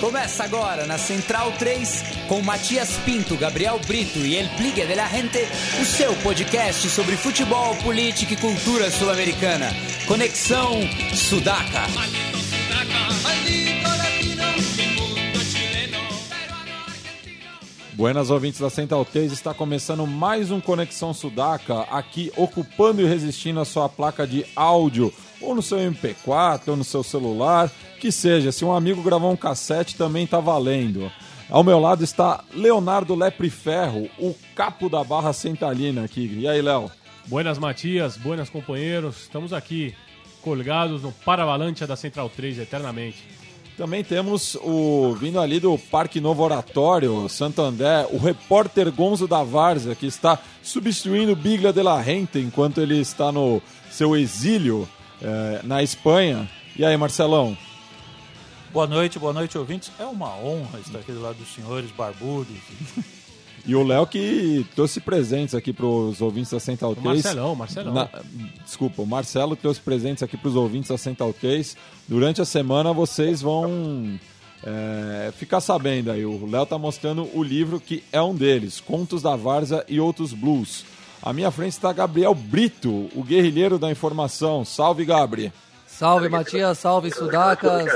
Começa agora na Central 3 com Matias Pinto, Gabriel Brito e El Pligue de la Gente, o seu podcast sobre futebol, política e cultura sul-americana. Conexão Sudaca. Buenas ouvintes da Central 3, está começando mais um Conexão Sudaca, aqui ocupando e resistindo a sua placa de áudio, ou no seu MP4, ou no seu celular, que seja. Se um amigo gravou um cassete, também está valendo. Ao meu lado está Leonardo Lepre Ferro, o capo da Barra Centralina aqui. E aí, Léo? Buenas Matias, buenas companheiros, estamos aqui colgados no Paravalancha da Central 3 eternamente. Também temos o vindo ali do Parque Novo Oratório, Santander, o repórter Gonzo da Várzea, que está substituindo Biglia de la Rente enquanto ele está no seu exílio eh, na Espanha. E aí, Marcelão? Boa noite, boa noite, ouvintes. É uma honra estar aqui do lado dos senhores barbudos. E o Léo que trouxe presentes aqui para os ouvintes da Central 3. Marcelão, Marcelão. Na- desculpa, o Marcelo trouxe presentes aqui para os ouvintes da Central 3. Durante a semana vocês vão é, ficar sabendo aí. O Léo tá mostrando o livro que é um deles, Contos da Várzea e Outros Blues. À minha frente está Gabriel Brito, o guerrilheiro da informação. Salve, Gabri! Salve Matias, salve Sudacas.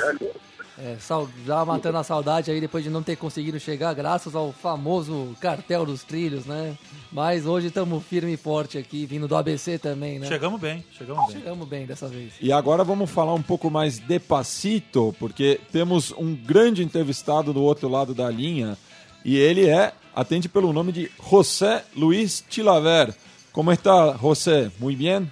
É, sal- já matando a saudade aí depois de não ter conseguido chegar, graças ao famoso cartel dos trilhos, né? Mas hoje estamos firme e forte aqui, vindo do ABC também, né? Chegamos bem, chegamos bem. Chegamos bem dessa vez. E agora vamos falar um pouco mais de passito, porque temos um grande entrevistado do outro lado da linha e ele é, atende pelo nome de José Luis Chilaver. Como está, José? Muy bien?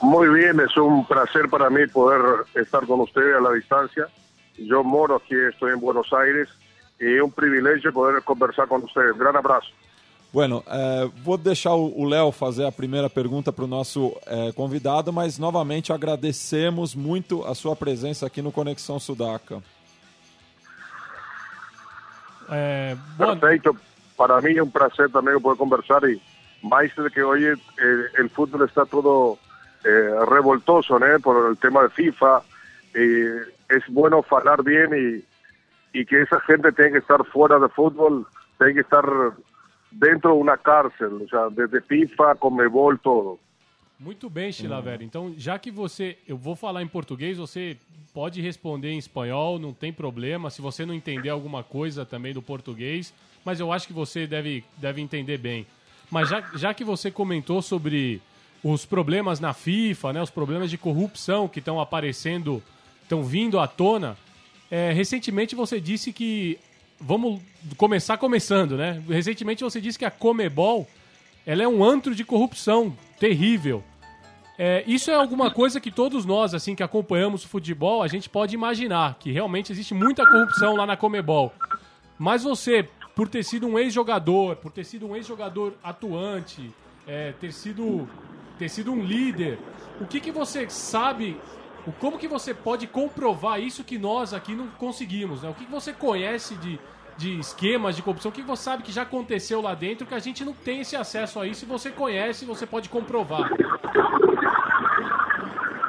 Muy bien, es un placer para mí poder estar con ustedes a la distancia. Yo moro aquí, estoy en Buenos Aires y es un privilegio poder conversar con ustedes. Gran abrazo. Bueno, eh, vou deixar o o Léo fazer a primeira pergunta para o nosso eh, convidado, mas novamente agradecemos muito a sua presença aqui no Conexão Sudaca. Boa- Perfecto. Para mí es un placer también poder conversar y más de que hoy eh, el fútbol está todo eh, revoltoso por el tema de FIFA. Y es bueno hablar bien y, que esa gente tenga que estar fuera de fútbol, tiene que estar dentro de una cárcel, o sea, desde FIFA, Comebol, todo. Muito bem, Chilaver. Então, já que você. Eu vou falar em português, você pode responder em espanhol, não tem problema. Se você não entender alguma coisa também do português, mas eu acho que você deve, deve entender bem. Mas já, já que você comentou sobre os problemas na FIFA, né, os problemas de corrupção que estão aparecendo, estão vindo à tona, é, recentemente você disse que. Vamos começar começando, né? Recentemente você disse que a Comebol ela é um antro de corrupção terrível. É, isso é alguma coisa que todos nós, assim, que acompanhamos o futebol, a gente pode imaginar, que realmente existe muita corrupção lá na Comebol. Mas você, por ter sido um ex-jogador, por ter sido um ex-jogador atuante, é, ter sido ter sido um líder, o que que você sabe, como que você pode comprovar isso que nós aqui não conseguimos, né? O que que você conhece de, de esquemas de corrupção, o que você sabe que já aconteceu lá dentro, que a gente não tem esse acesso a isso, e você conhece, você pode comprovar.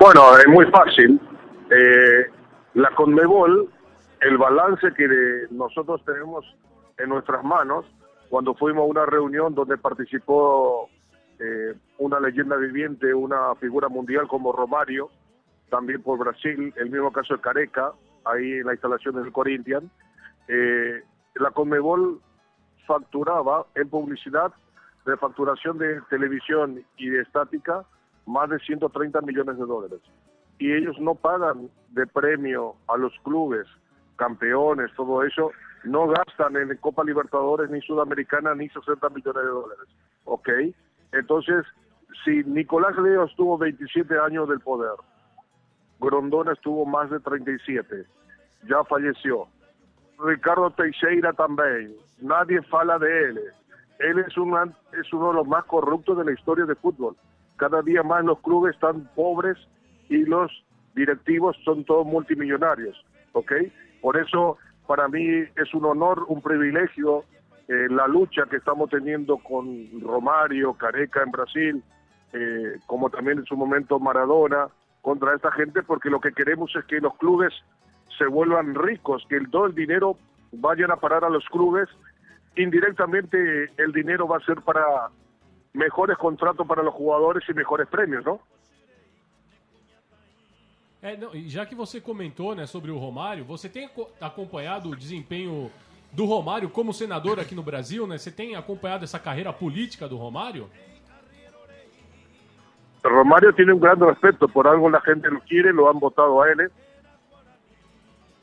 Bueno, es muy fácil. Eh, la Conmebol, el balance que de- nosotros tenemos en nuestras manos, cuando fuimos a una reunión donde participó eh, una leyenda viviente, una figura mundial como Romario, también por Brasil, el mismo caso de Careca, ahí en la instalación del Corinthians, eh, la Conmebol facturaba en publicidad de facturación de televisión y de estática más de 130 millones de dólares. Y ellos no pagan de premio a los clubes, campeones, todo eso, no gastan en Copa Libertadores ni Sudamericana ni 60 millones de dólares. ¿Ok? Entonces, si Nicolás Leo estuvo 27 años del poder, Grondona estuvo más de 37, ya falleció. Ricardo Teixeira también, nadie fala de él. Él es, un, es uno de los más corruptos de la historia del fútbol. Cada día más los clubes están pobres y los directivos son todos multimillonarios, ¿ok? Por eso para mí es un honor, un privilegio eh, la lucha que estamos teniendo con Romario, Careca en Brasil, eh, como también en su momento Maradona, contra esta gente, porque lo que queremos es que los clubes se vuelvan ricos, que el, todo el dinero vayan a parar a los clubes, indirectamente el dinero va a ser para mejores contratos para los jugadores y mejores premios, ¿no? É, não, e já que você comentou né, sobre o Romário, você tem aco- acompanhado o desempenho do Romário como senador aqui no Brasil, né? Você tem acompanhado essa carreira política do Romário? Romario tiene un gran respeto, por algo la gente lo quiere, lo han votado a él. ¿eh?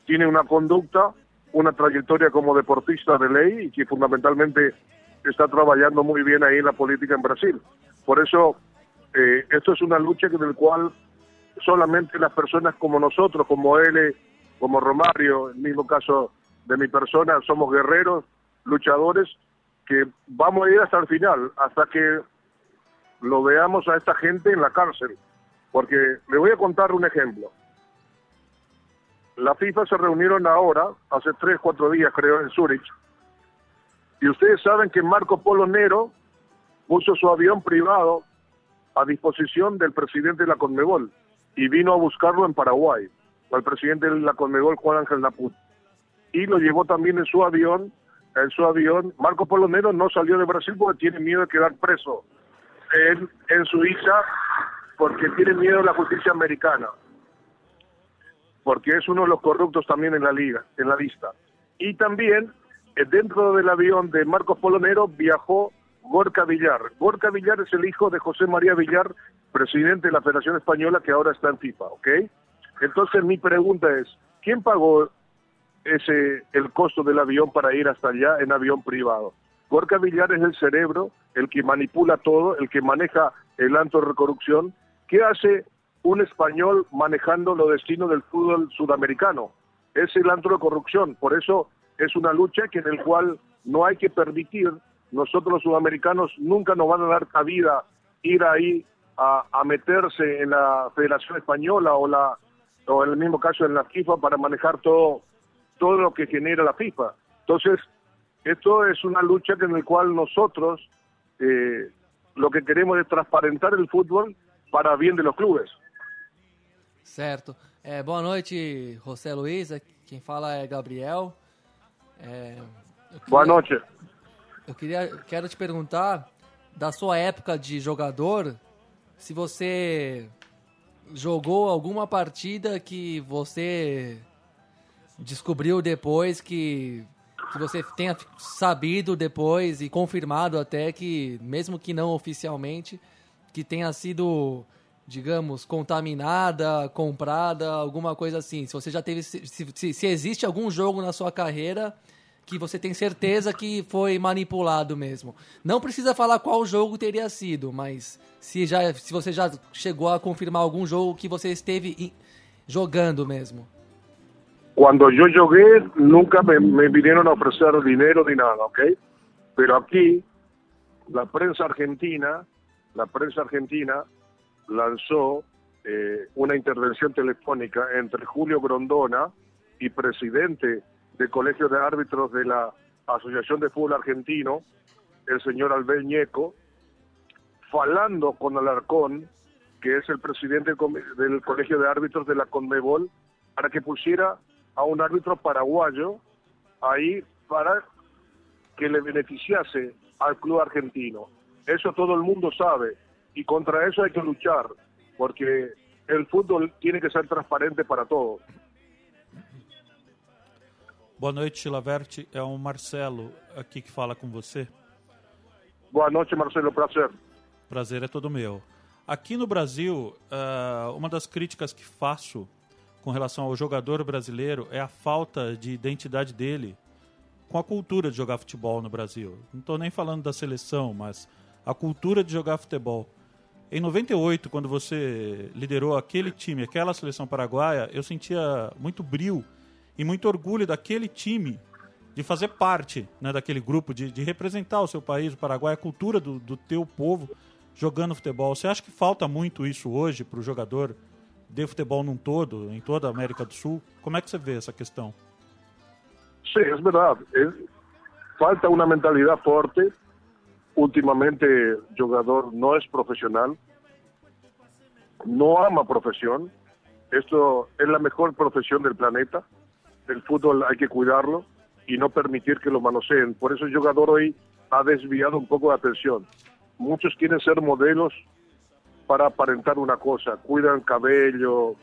Tiene una conducta, una trayectoria como deportista de ley y que fundamentalmente está trabajando muy bien ahí en la política en Brasil. Por eso, eh, esto es una lucha en la cual solamente las personas como nosotros, como él, como Romario, en el mismo caso de mi persona, somos guerreros, luchadores, que vamos a ir hasta el final, hasta que lo veamos a esta gente en la cárcel. Porque le voy a contar un ejemplo. La FIFA se reunieron ahora, hace tres, cuatro días creo, en Zurich. Y ustedes saben que Marco Polo Nero puso su avión privado a disposición del presidente de la Conmebol y vino a buscarlo en Paraguay, al presidente de la Conmebol, Juan Ángel Naput. Y lo llevó también en su avión, en su avión. Marco Polo Nero no salió de Brasil porque tiene miedo de quedar preso en, en Suiza porque tiene miedo a la justicia americana, porque es uno de los corruptos también en la liga, en la lista. Y también dentro del avión de Marcos Polonero viajó Gorka Villar. Gorka Villar es el hijo de José María Villar, presidente de la Federación Española que ahora está en FIFA, ¿ok? Entonces mi pregunta es, ¿quién pagó ese el costo del avión para ir hasta allá en avión privado? Gorka Villar es el cerebro, el que manipula todo, el que maneja el antro de corrupción. ¿Qué hace un español manejando los destinos del fútbol sudamericano? Es el antro de corrupción. Por eso es una lucha que en el cual no hay que permitir, nosotros los sudamericanos nunca nos van a dar cabida ir ahí a, meterse en la Federación Española o la o en el mismo caso en la FIFA para manejar todo todo lo que genera la FIFA. Entonces, esto es una lucha en la cual nosotros eh, lo que queremos es transparentar el fútbol para bien de los clubes. Certo. Boa José Luiz. Quem fala é Gabriel. É, queria- Boa noche. Eu queria, quero te perguntar da sua época de jogador, se você jogou alguma partida que você descobriu depois que, que você tenha sabido depois e confirmado até que, mesmo que não oficialmente, que tenha sido, digamos, contaminada, comprada, alguma coisa assim. Se você já teve, se, se, se existe algum jogo na sua carreira que você tem certeza que foi manipulado mesmo. Não precisa falar qual jogo teria sido, mas se, já, se você já chegou a confirmar algum jogo que você esteve jogando mesmo. Cuando yo jugué, nunca me, me vinieron a ofrecer dinero ni nada, ¿ok? Pero aquí, la prensa argentina, la prensa argentina lanzó eh, una intervención telefónica entre Julio Grondona y presidente del Colegio de Árbitros de la Asociación de Fútbol Argentino, el señor Albert Ñeco, falando con Alarcón, que es el presidente del Colegio de Árbitros de la Conmebol, para que pusiera a un árbitro paraguayo ahí para que le beneficiase al club argentino. Eso todo el mundo sabe y contra eso hay que luchar, porque el fútbol tiene que ser transparente para todos. Boa noite, Chilaverte. É o Marcelo aqui que fala com você. Buenas noches, Marcelo, placer. Prazer é todo meu. Aqui no Brasil, ah, uma das críticas que faço com relação ao jogador brasileiro é a falta de identidade dele com a cultura de jogar futebol no Brasil. Não estou nem falando da seleção, mas a cultura de jogar futebol. Em 98, quando você liderou aquele time, aquela seleção paraguaia, eu sentia muito brio e muito orgulho daquele time de fazer parte né, daquele grupo, de, de representar o seu país, o Paraguai, a cultura do, do teu povo jogando futebol. Você acha que falta muito isso hoje para o jogador de futebol num todo, em toda a América do Sul? Como é que você vê essa questão? Sí, es verdad. Es- falta una mentalidad fuerte. Últimamente jugador no es profesional, no ama profesión. Esto es la mejor profesión del planeta. el fútbol hay que cuidarlo y no permitir que lo manoseen. Por eso el jugador hoy ha desviado un poco de atención. Muchos quieren ser modelos para aparentar una cosa, cuidan cabello,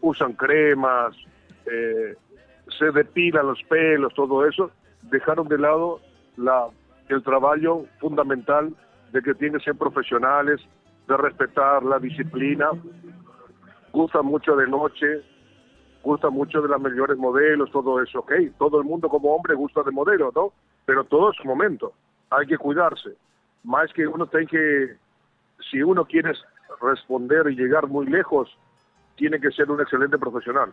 usan cremas, eh, se depilan los pelos, todo eso, dejaron de lado la, el trabajo fundamental de que tienen que ser profesionales, de respetar la disciplina, gustan mucho de noche, gustan mucho de las mejores modelos, todo eso, ok, todo el mundo como hombre gusta de modelos, ¿no? Pero todo es su momento, hay que cuidarse, más que uno tiene que, si uno quiere responder y llegar muy lejos, tiene que ser um excelente profissional.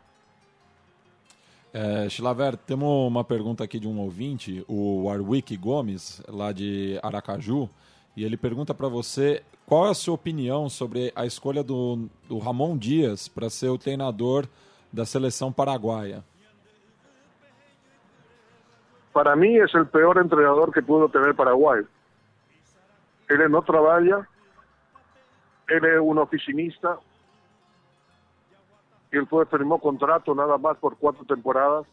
É, Chilaver, temos uma pergunta aqui de um ouvinte, o Warwick Gomes, lá de Aracaju, e ele pergunta para você qual é a sua opinião sobre a escolha do, do Ramon Dias para ser o treinador da seleção paraguaia. Para mim, é o pior treinador que pudo ter Paraguai. Ele não trabalha, ele é um oficinista, él fue, firmó contrato nada más por cuatro temporadas,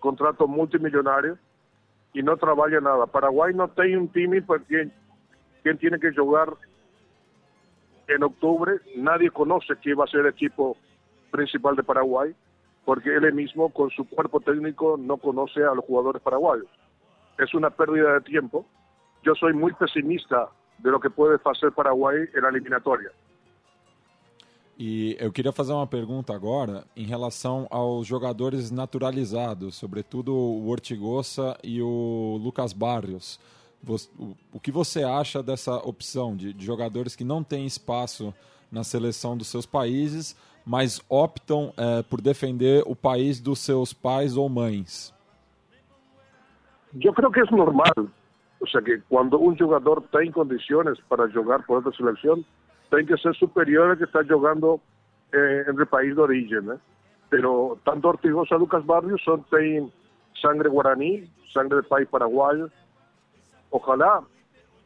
contrato multimillonario, y no trabaja nada. Paraguay no tiene un team porque quien tiene que jugar en octubre, nadie conoce quién va a ser el equipo principal de Paraguay, porque él mismo con su cuerpo técnico no conoce a los jugadores paraguayos. Es una pérdida de tiempo. Yo soy muy pesimista de lo que puede hacer Paraguay en la eliminatoria. E eu queria fazer uma pergunta agora em relação aos jogadores naturalizados, sobretudo o Ortigosa e o Lucas Barrios. O que você acha dessa opção de, jogadores que não têm espaço na seleção dos seus países, mas optam é, por defender o país dos seus pais ou mães? Eu creio que é normal. O sea que quando um jogador tem condições para jogar por outra seleção, tienen que ser superiores al que está jugando eh, en el país de origen. ¿eh? Pero tanto Ortigosa Lucas Barrios son tienen sangre guaraní, sangre del país paraguayo. Ojalá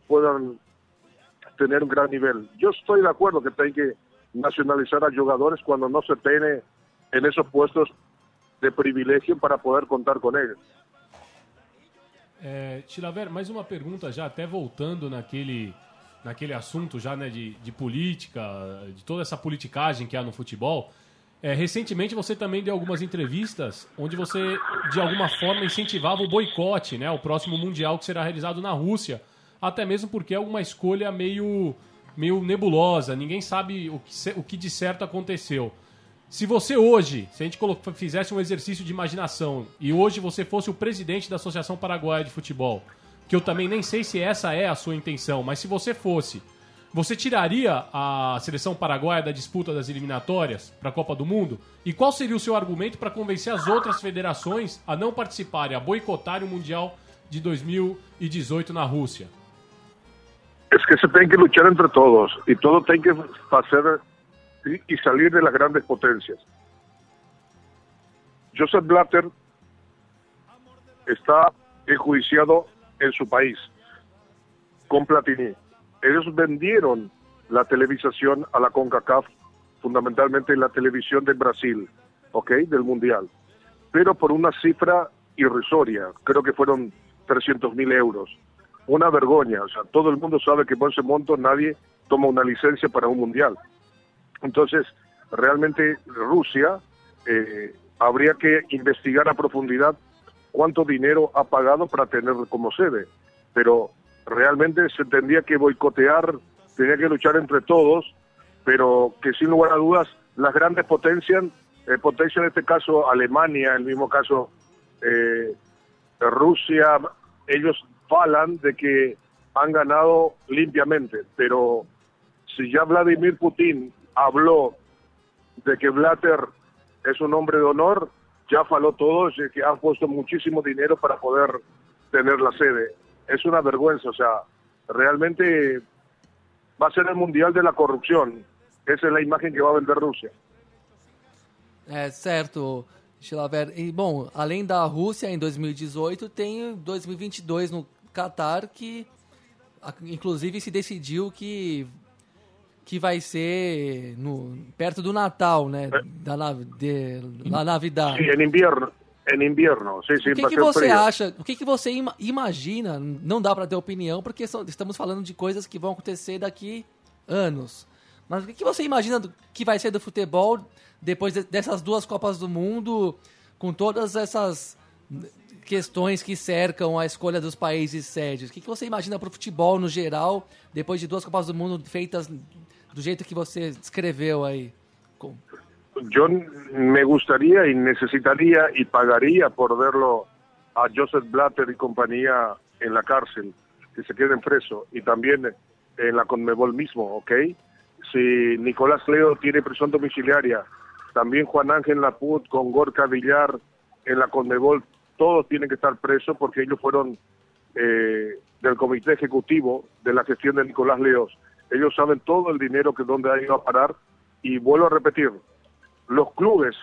puedan tener un gran nivel. Yo estoy de acuerdo que tienen que nacionalizar a jugadores cuando no se tiene en esos puestos de privilegio para poder contar con ellos. Eh, Chilaver, mais uma pergunta já, até voltando naquele naquele assunto já né, de, de política, de toda essa politicagem que há no futebol. É, recentemente você também deu algumas entrevistas onde você, de alguma forma, incentivava o boicote, né, o próximo Mundial que será realizado na Rússia, até mesmo porque é uma escolha meio, meio nebulosa, ninguém sabe o que, o que de certo aconteceu. Se você hoje, se a gente fizesse um exercício de imaginação e hoje você fosse o presidente da Associação Paraguaia de Futebol, que eu também nem sei se essa é a sua intenção, mas se você fosse, você tiraria a seleção paraguaia da disputa das eliminatórias para a Copa do Mundo? E qual seria o seu argumento para convencer as outras federações a não participarem, a boicotarem o Mundial de 2018 na Rússia? É que se tem que lutar entre todos e todo tem que fazer e sair das grandes potências. Joseph Blatter está enjuiciado en su país con Platini. Ellos vendieron la televisación a la CONCACAF, fundamentalmente la televisión de Brasil, ¿ok? Del Mundial. Pero por una cifra irrisoria, creo que fueron 300 mil euros. Una vergüenza, o sea, todo el mundo sabe que por ese monto nadie toma una licencia para un Mundial. Entonces, realmente Rusia eh, habría que investigar a profundidad cuánto dinero ha pagado para tener como sede. Pero realmente se tendría que boicotear, tenía que luchar entre todos, pero que sin lugar a dudas las grandes potencias, eh, potencia en este caso Alemania, el mismo caso eh, Rusia, ellos falan de que han ganado limpiamente, pero si ya Vladimir Putin habló de que Blatter es un hombre de honor, ya faló todo, que han puesto muchísimo dinero para poder tener la sede. Es una vergüenza, o sea, realmente va a ser el mundial de la corrupción. Essa é a imagem que vai vender Rússia. É certo, Chilaver. E bom, além da Rússia em 2018, tem 2022 no Catar que inclusive se decidiu que que vai ser no, perto do Natal, né? Da, de, la Navidad. Sí, en invierno. En invierno, sí, sí, O que, que você frío. acha, o que, que você ima- imagina, não dá para ter opinião, porque são- estamos falando de coisas que vão acontecer daqui anos. Mas o que, que você imagina do- que vai ser do futebol depois de- dessas duas Copas do Mundo, com todas essas questões que cercam a escolha dos países sedes? O que, que você imagina para o futebol no geral, depois de duas Copas do Mundo feitas do jeito que você descreveu aí? Yo me gustaría y necesitaría y pagaría por verlo a Joseph Blatter y compañía en la cárcel, que se queden presos, y también en la Conmebol mismo, ¿ok? Si Nicolás Leo tiene prisión domiciliaria, también Juan Ángel Laput con Gorka Villar en la Conmebol, todos tienen que estar presos porque ellos fueron eh, del comité ejecutivo de la gestión de Nicolás Leos. Ellos saben todo el dinero que dónde ha ido a parar y vuelvo a repetir, los clubes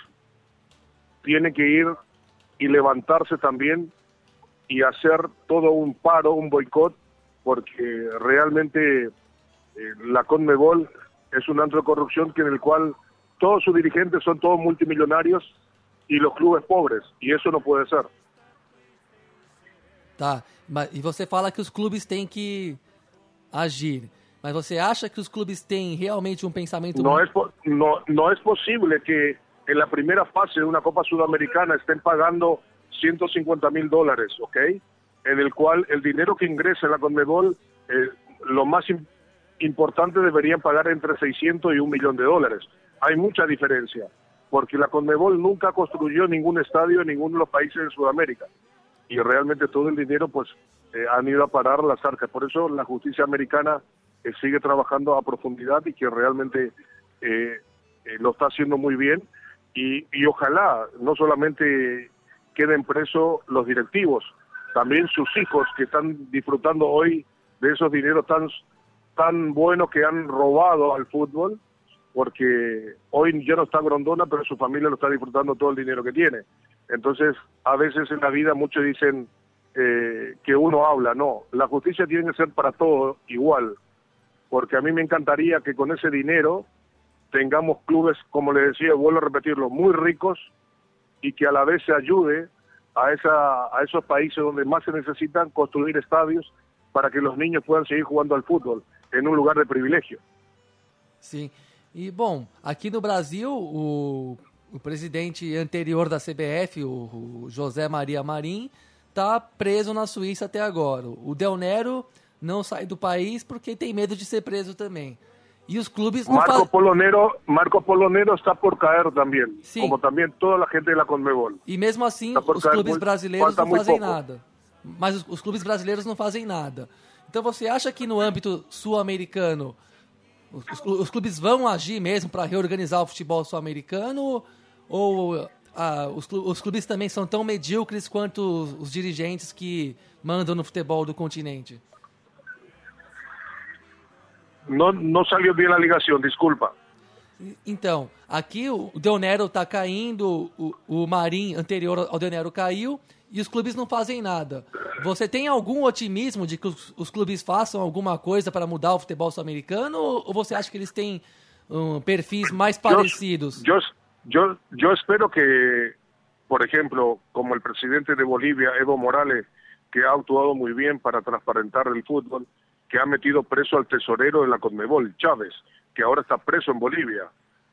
tienen que ir y levantarse también y hacer todo un paro, un boicot, porque realmente eh, la Conmebol es un antro de corrupción que en el cual todos sus dirigentes son todos multimillonarios y los clubes pobres, y eso no puede ser. Tá, mas, e fala que os clubes têm que agir. Mas você acha que os clubes têm realmente um pensamento... No muito- es, po- no, no es posible que en la primera fase de una Copa Sudamericana estén pagando 150 mil dólares, ¿ok? En el cual el dinero que ingresa en la Conmebol, eh, lo más im- importante deberían pagar entre 600 y un millón de dólares. Hay mucha diferencia, porque la Conmebol nunca construyó ningún estadio en ninguno de los países de Sudamérica. Y realmente todo el dinero pues eh, han ido a parar las arcas. Por eso la justicia americana eh, sigue trabajando a profundidad y que realmente eh, eh, lo está haciendo muy bien. Y, y ojalá no solamente queden presos los directivos, también sus hijos que están disfrutando hoy de esos dineros tan, tan buenos que han robado al fútbol, porque hoy ya no está Grondona, pero su familia lo está disfrutando todo el dinero que tiene. Entonces, a veces en la vida muchos dicen eh, que uno habla, no, la justicia tiene que ser para todos igual, porque a mí me encantaría que con ese dinero tengamos clubes, como le decía, vuelvo a repetirlo, muy ricos y que a la vez se ayude a, esa, a esos países donde más se necesitan construir estadios para que los niños puedan seguir jugando al fútbol en un lugar de privilegio. Sim. E, bom, aqui no Brasil, o, presidente anterior da CBF, o, o José Maria Marim, está preso na Suíça até agora. O Del Nero não sai do país porque tem medo de ser preso também. E os clubes não Marco fazem... Polonero, Marco Polonero está por caer también, Sí. como también toda la gente de la Conmebol. E mesmo assim, os cair clubes brasileiros não fazem pouco. nada. Mas os, os clubes brasileiros não fazem nada. Então você acha que no âmbito sul-americano os, os clu- os clubes vão agir mesmo para reorganizar o futebol sul-americano? Ou ah, os, os clubes também são tão medíocres quanto os, os dirigentes que mandam no futebol do continente? No, no salió bien la ligación, disculpa. Então, aqui o Del Nero tá caindo, o, o Marim anterior ao Del Nero caiu e os clubes não fazem nada. Você tem algum otimismo de que os, os clubes façam alguma coisa para mudar o futebol sul-americano ou você acha que eles têm um, perfis mais parecidos? Yo, yo, yo espero que, por ejemplo, como el presidente de Bolivia, Evo Morales, que ha actuado muy bien para transparentar el fútbol, que ha metido preso al tesorero de la Conmebol, Chávez, que ahora está preso en Bolivia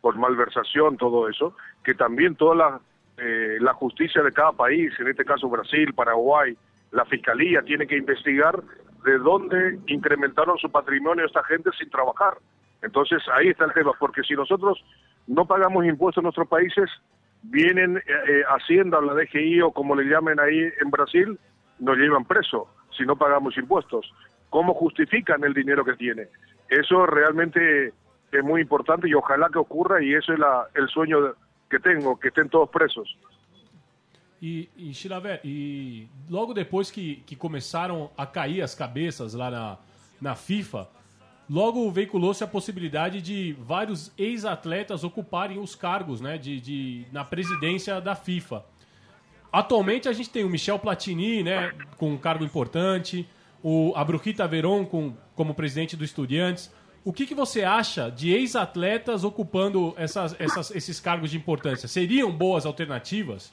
por malversación, todo eso, que también toda la, eh, la justicia de cada país, en este caso Brasil, Paraguay, la fiscalía tiene que investigar de dónde incrementaron su patrimonio esta gente sin trabajar. Entonces ahí está el tema, porque si nosotros no pagamos impuestos en nuestros países, vienen eh, eh, Hacienda la DGI o como le llamen ahí en Brasil, nos llevan preso si no pagamos impuestos. ¿Cómo justifican el dinero que tiene? Eso realmente es muy importante y ojalá que ocurra y eso es la- el sueño que tengo, que estén todos presos. E, e Chilaver, e logo depois que, que começaram a cair as cabeças lá na, na FIFA, logo veiculou-se a possibilidade de vários ex-atletas ocuparem os cargos né, de, de, na presidência da FIFA. Atualmente a gente tem o Michel Platini, né, com um cargo importante, o a Brujita Veron com, como presidente do Estudiantes. O que, que você acha de ex-atletas ocupando essas, essas, esses cargos de importância? Seriam boas alternativas?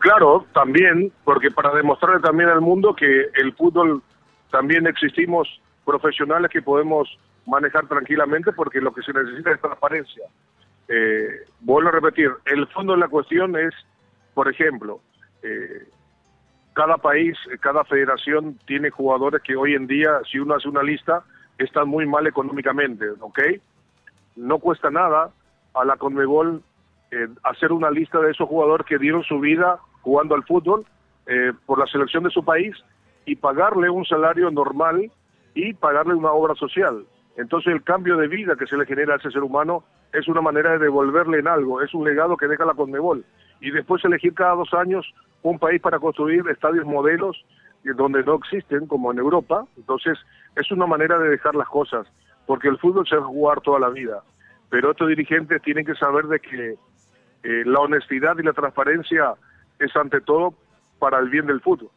Claro, también, porque para demostrarle también al mundo que el fútbol también existimos profesionales que podemos manejar tranquilamente porque lo que se necesita es transparencia. Eh, vuelvo a repetir, el fondo de la cuestión es, por ejemplo, eh, cada país, cada federación tiene jugadores que hoy en día, si uno hace una lista, están muy mal económicamente, ¿ok? No cuesta nada a la Conmebol eh, hacer una lista de esos jugadores que dieron su vida jugando al fútbol eh, por la selección de su país y pagarle un salario normal y pagarle una obra social. Entonces el cambio de vida que se le genera a ese ser humano es una manera de devolverle en algo, es un legado que deja la Conmebol. Y después elegir cada dos años un país para construir estadios modelos donde no existen, como en Europa. Entonces es una manera de dejar las cosas, porque el fútbol se va a jugar toda la vida. Pero estos dirigentes tienen que saber de que eh, la honestidad y la transparencia es ante todo para el bien del fútbol.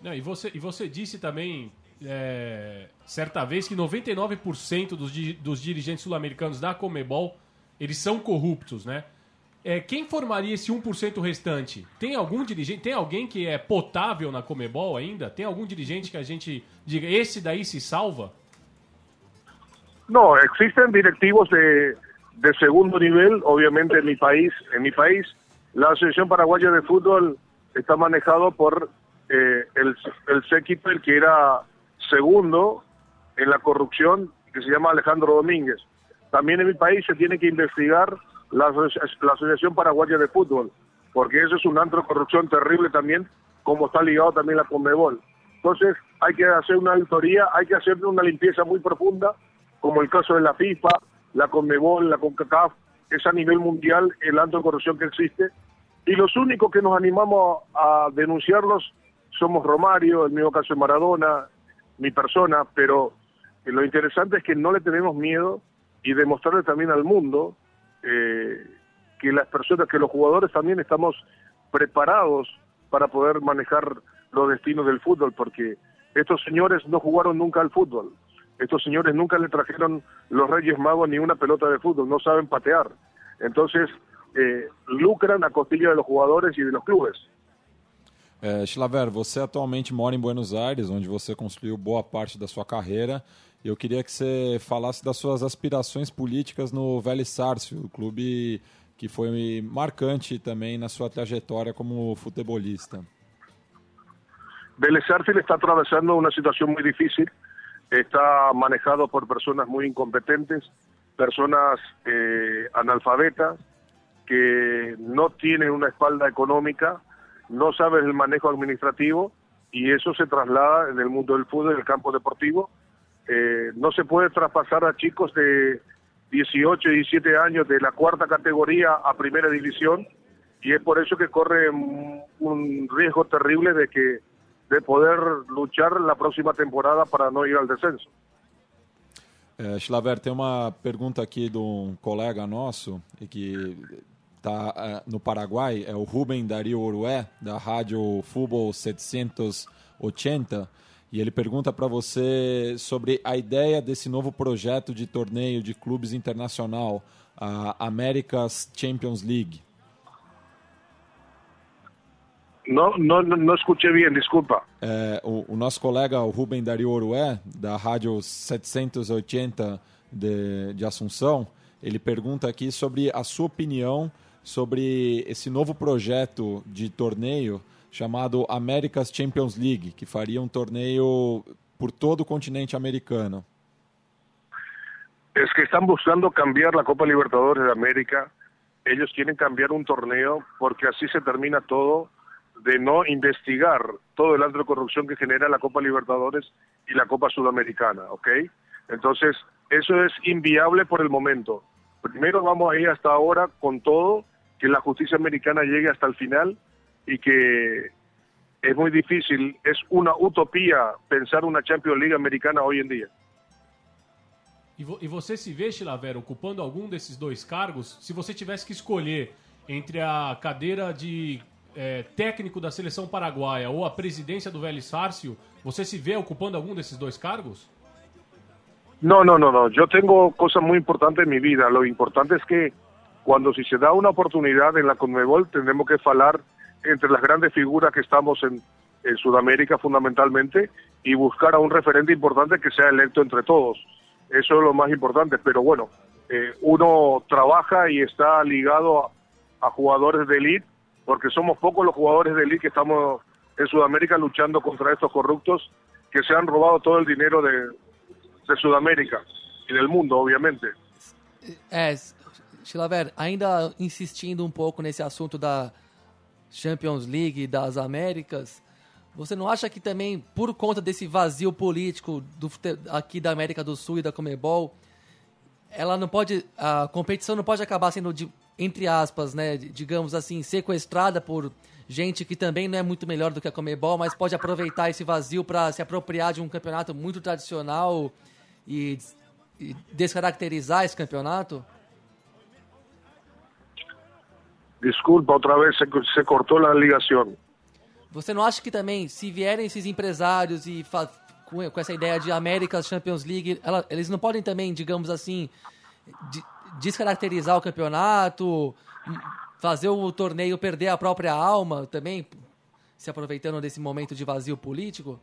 Não, e, você, e você disse também, é, certa vez, que 99% dos, dos dirigentes sul-americanos da Comebol, eles são corruptos, né? É, quem formaria esse 1% restante? Tem algum dirigente, tem alguém que é potável na Comebol ainda? Tem algum dirigente que a gente diga, esse daí se salva? Não, existem directivos de, de segundo nivel, obviamente en mi país, en mi país, la Asociación Paraguaya de Fútbol está manejado por eh, el el que era segundo en la corrupción, que se llama Alejandro Domínguez. También en mi país se tiene que investigar la, la Asociación Paraguaya de Fútbol, porque eso es un antro corrupción terrible también, como está ligado también la Conmebol. Entonces hay que hacer una auditoría, hay que hacer una limpieza muy profunda, como el caso de la FIFA, la Conmebol, la CONCACAF, es a nivel mundial el de corrupción que existe. Y los únicos que nos animamos a denunciarlos somos Romario, el mismo caso de Maradona, mi persona, pero lo interesante es que no le tenemos miedo y demostrarle también al mundo eh, que las personas, que los jugadores también estamos preparados para poder manejar los destinos del fútbol, porque estos señores no jugaron nunca al fútbol. Estos señores nunca le trajeron los Reyes Magos ni una pelota de fútbol, no saben patear. Entonces, eh, lucran a costilla de los jugadores y de los clubes. É, Schlaver, você atualmente mora em Buenos Aires, onde você construiu boa parte da sua carreira. Eu queria que você falasse das suas aspirações políticas no Vélez Sarsfield, clube que foi marcante também na sua trajetória como futebolista. Vélez Sarsfield está atravessando uma situação muito difícil. está manejado por personas muy incompetentes, personas eh, analfabetas, que no tienen una espalda económica, no saben el manejo administrativo y eso se traslada el mundo del fútbol, en el campo deportivo. Eh, no se puede traspasar a chicos de 18, 17 años de la cuarta categoría a primera división y es por eso que corre un riesgo terrible de que de poder luchar la próxima temporada para não ir ao descenso. É, Schlaver, tem uma pergunta aqui de um colega nosso que está é, no Paraguai, é o Rubem Dario Urué, da Rádio Futebol 780, e ele pergunta para você sobre a ideia desse novo projeto de torneio de clubes internacional, a America's Champions League. Não, não, não escutei bem, desculpa. É, o, o, nosso colega o Rubem Dario Orué, da Rádio 780 de, de Assunção, ele pergunta aqui sobre a sua opinião sobre esse novo projeto de torneio chamado America's Champions League, que faria um torneio por todo o continente americano. É que estão buscando cambiar a Copa Libertadores de América. Eles querem cambiar um torneio porque assim se termina todo de no investigar todo el antro de corrupción que genera la Copa Libertadores y la Copa Sudamericana, ¿ok? Entonces, eso es inviable por el momento. Primero vamos a ir hasta ahora con todo, que la justicia americana llegue hasta el final y que es muy difícil, es una utopía pensar una Champions League americana hoy en día. E, vo você se vê, Chilaver, ocupando algum desses dois cargos? Se você tivesse que escolher entre a cadeira de é, técnico da seleção paraguaia ou a presidência do Vélez Fárcio, você se vê ocupando algum desses dois cargos? No, no, no, no. Yo tengo cosas muy importantes en mi vida. Lo importante es que cuando si se da una oportunidad en la Conmebol tendremos que falar entre las grandes figuras que estamos en, en Sudamérica fundamentalmente y buscar a un referente importante que sea electo entre todos. Eso es lo más importante, pero bueno, eh, uno trabaja y está ligado a, a jugadores de élite, porque somos pocos los jugadores de élite que estamos en Sudamérica luchando contra estos corruptos que se han robado todo el dinero de, de Sudamérica e del mundo, obviamente. É, Chilaver, ainda insistindo um pouco nesse assunto da Champions League das Américas, você não acha que também, por conta desse vazio político do, aqui da América do Sul e da Comebol, ela não pode, a competição não pode acabar sendo, de- entre aspas, né, digamos assim, sequestrada por gente que também não é muito melhor do que a Comebol, mas pode aproveitar esse vazio para se apropriar de um campeonato muito tradicional e, e descaracterizar esse campeonato? Disculpa, otra vez se, se cortó la ligación. Você não acha que também, se vierem esses empresários e com, com essa ideia de Américas Champions League, ela- eles não podem também, digamos assim, de- descaracterizar o campeonato, fazer o torneio perder a própria alma também, se aproveitando desse momento de vazio político?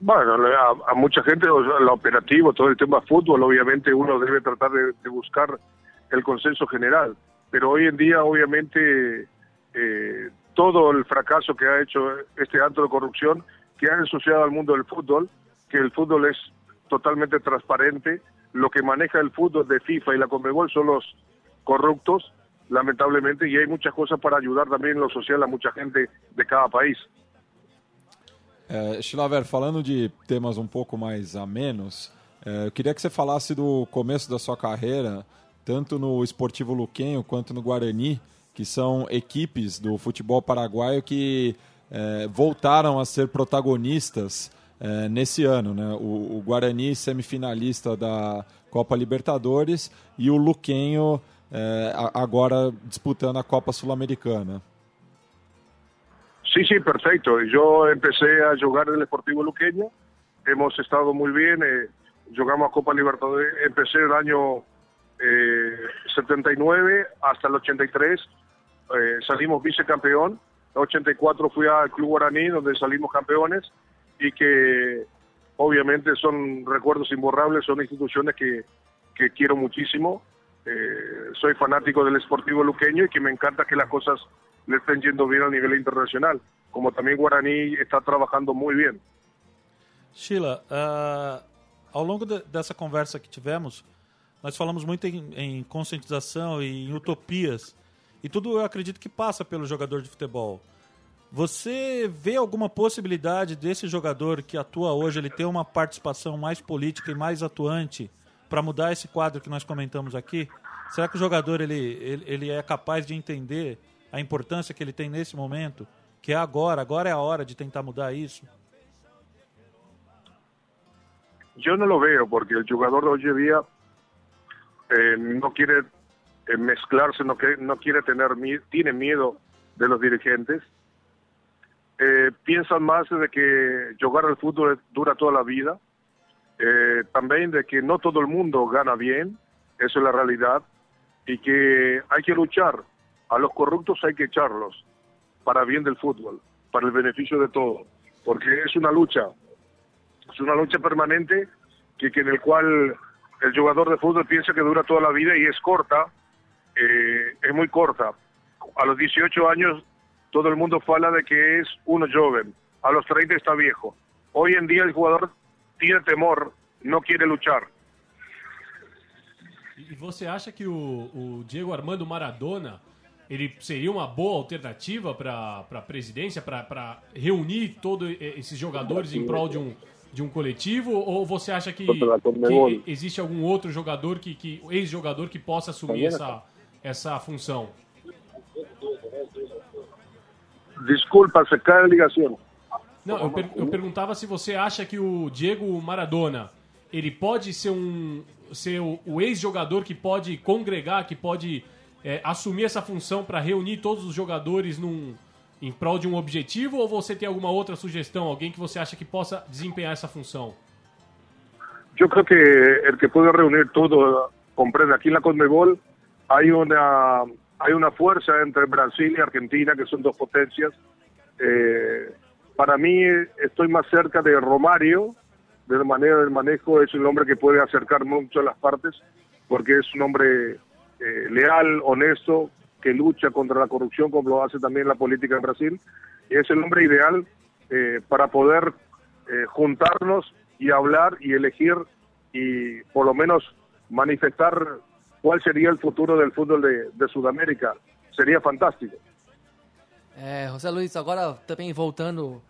Bueno, a, a mucha gente, lo operativo, todo el tema fútbol, obviamente uno debe tratar de, de buscar el consenso general. Pero hoy en día, obviamente, eh, todo el fracaso que ha hecho este acto de corrupción, que ha ensuciado al mundo del fútbol, que el fútbol es totalmente transparente, lo que maneja el fútbol de FIFA y la Conmebol son los corruptos, lamentablemente, y hay muchas cosas para ayudar también en lo social a mucha gente de cada país. Chilaver, falando de temas um pouco mais amenos, é, eu queria que você falasse do começo da sua carreira, tanto no Esportivo Luquenho quanto no Guarani, que são equipes do futebol paraguaio que é, voltaram a ser protagonistas é, nesse ano. Né? O, o Guarani, semifinalista da Copa Libertadores, e o Luquenho é, agora disputando a Copa Sul-Americana. Sí, sí, perfecto. Yo empecé a jugar en el Sportivo Luqueño, hemos estado muy bien, jugamos a Copa Libertadores, empecé el año eh, 79 hasta el 83, eh, salimos vicecampeón, en 84 fui al Club Guaraní donde salimos campeones y que obviamente son recuerdos imborrables, son instituciones que, que quiero muchísimo. Eh, soy fanático del Sportivo Luqueño y que me encanta que las cosas le estén yendo bien a nivel internacional, como también Guaraní está trabajando muy bien. Sheila, ah, ao longo de- dessa conversa que tivemos, nós falamos muito em, em conscientização e em utopias. E tudo eu acredito que passa pelo jogador de futebol. Você vê alguma possibilidade desse jogador que atua hoje ele ter uma participação mais política e mais atuante para mudar esse quadro que nós comentamos aqui? Será que o jogador ele, ele, ele é capaz de entender a importância que ele tem nesse momento? Que é agora, agora é a hora de tentar mudar isso? Yo no lo veo porque el jugador de hoy en día eh, no quiere eh, mezclarse, no, que, no quiere tener tiene miedo de los dirigentes. Eh, más de que jugar al fútbol dura toda la vida. Eh, también de que no todo el mundo gana bien, eso es la realidad, y que hay que luchar. A los corruptos hay que echarlos para bien del fútbol, para el beneficio de todos, porque es una lucha es una lucha permanente que en el cual el jugador de fútbol piensa que dura toda la vida y es corta, eh, es muy corta. A los 18 años todo el mundo fala de que es uno joven, a los 30 está viejo. Hoy en día el jugador tiene temor, no quiere luchar. E você acha que o, o Diego Armando Maradona ele seria uma boa alternativa para a presidência, para reunir todos esses jogadores em prol de um, de um coletivo? Ou você acha que, que existe algum outro jogador, que, que ex-jogador, que possa assumir essa, essa função? Disculpa, se cae la ligación. Não, eu, per- eu perguntava se você acha que o Diego Maradona ele pode ser um ser o, o ex-jogador que pode congregar, que pode é, assumir essa função para reunir todos os jogadores num, em prol de um objetivo, ou você tem alguma outra sugestão, alguém que você acha que possa desempenhar essa função? Yo creo que el que puede reunir todo, comprende, aquí en la Conmebol hay una hay una fuerza entre Brasil y Argentina que son dos potencias. Eh, para mí estoy más cerca de Romario, de la manera del manejo, es un hombre que puede acercar mucho a partes, porque es un hombre eh, leal, honesto, que lucha contra la corrupción como lo hace también la política en Brasil, y es el hombre ideal eh, para poder eh, juntarnos y hablar y elegir y por lo menos manifestar cuál sería el futuro del fútbol de, de Sudamérica. Sería fantástico. É, José Luiz, agora também voltando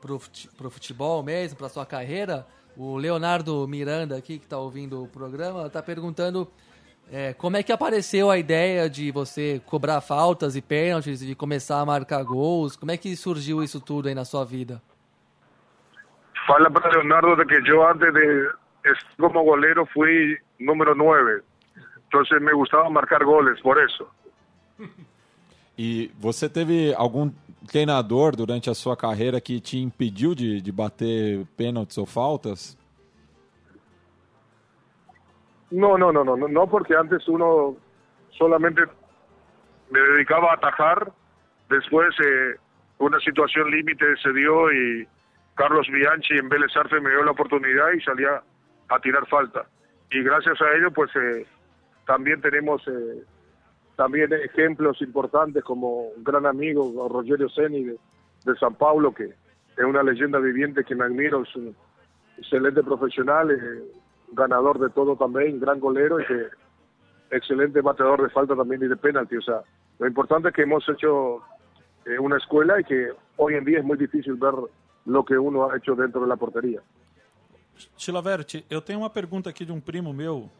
fute- pro futebol mesmo, pra sua carreira, o Leonardo Miranda aqui, que tá ouvindo o programa, tá perguntando é, como é que apareceu a ideia de você cobrar faltas e pênaltis, de começar a marcar gols, como é que surgiu isso tudo aí na sua vida? Fala para Leonardo de que yo antes de como golero fui número 9. Entonces me gustaba marcar goles, por eso. E você teve algum treinador durante a sua carreira que te impediu de, de bater pênaltis ou faltas? No, no, no, no, no, porque antes uno solamente me dedicaba a atajar. Después eh, una situación límite se dio y Carlos Bianchi en Vélez Arce me dio la oportunidad y salía a tirar falta. Y gracias a ello, pues eh, también tenemos eh, también ejemplos importantes como un gran amigo Rogerio Seni de, de San Paulo, que es una leyenda viviente que me admiro, es un excelente profesional, eh, ganador de todo también, gran golero y que excelente bateador de falta también y de penalti. O sea, lo importante es que hemos hecho eh, una escuela y que hoy en día es muy difícil ver lo que uno ha hecho dentro de la portería. Chilavert, eu tenho uma pergunta aqui de um primo meu,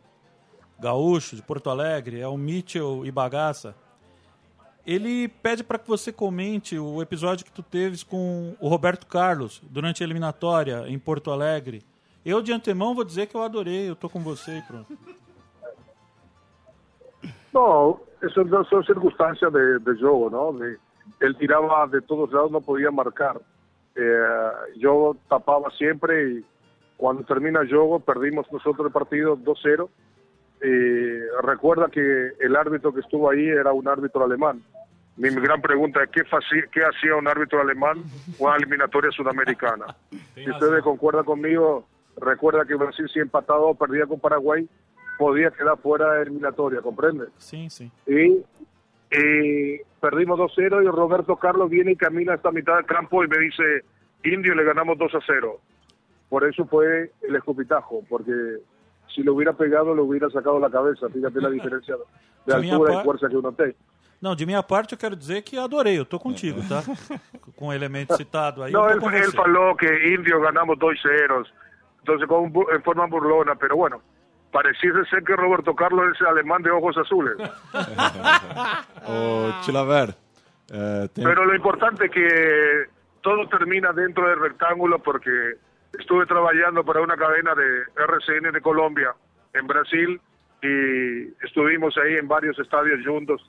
gaúcho, de Porto Alegre, é o Mitchell Ibagaça. Ele pede para que você comente o episódio que tu teves com o Roberto Carlos durante a eliminatória em Porto Alegre. Eu, de antemão, vou dizer que eu adorei, eu tô com você e pronto. No, eso son circunstancias de, de juego, ¿no? De- él tiraba de todos lados, no podía marcar. Eh, yo tapaba siempre y cuando termina el juego perdimos nosotros el partido 2-0. Eh, recuerda que el árbitro que estuvo ahí era un árbitro alemán. Mi gran pregunta es, ¿qué, qué hacía un árbitro alemán en una eliminatoria sudamericana? Si ustedes concuerdan conmigo, recuerda que Brasil si empataba o perdía con Paraguay, podía quedar fuera de eliminatoria, ¿comprende? Sim, sim. Y, perdimos 2-0 y Roberto Carlos viene y camina hasta mitad del campo y me dice, Indio, le ganamos 2-0. Por eso fue el escupitajo, porque si lo hubiera pegado, le hubiera sacado la cabeza. Fíjate la diferencia de altura par- y fuerza que uno tiene. Não, de minha parte eu quero dizer que adorei, eu tô contigo, tá? Com o elemento citado aí, com él você. faló que Indio ganamos 2-0, entonces con, en forma burlona, pero bueno, pareciese ser que Roberto Carlos es alemán de ojos azules. Ô, Tilaver, é, tem- Pero lo importante es que todo termina dentro del rectángulo porque estuve trabajando para una cadena de RCN de Colombia en Brasil y estuvimos ahí en varios estadios juntos,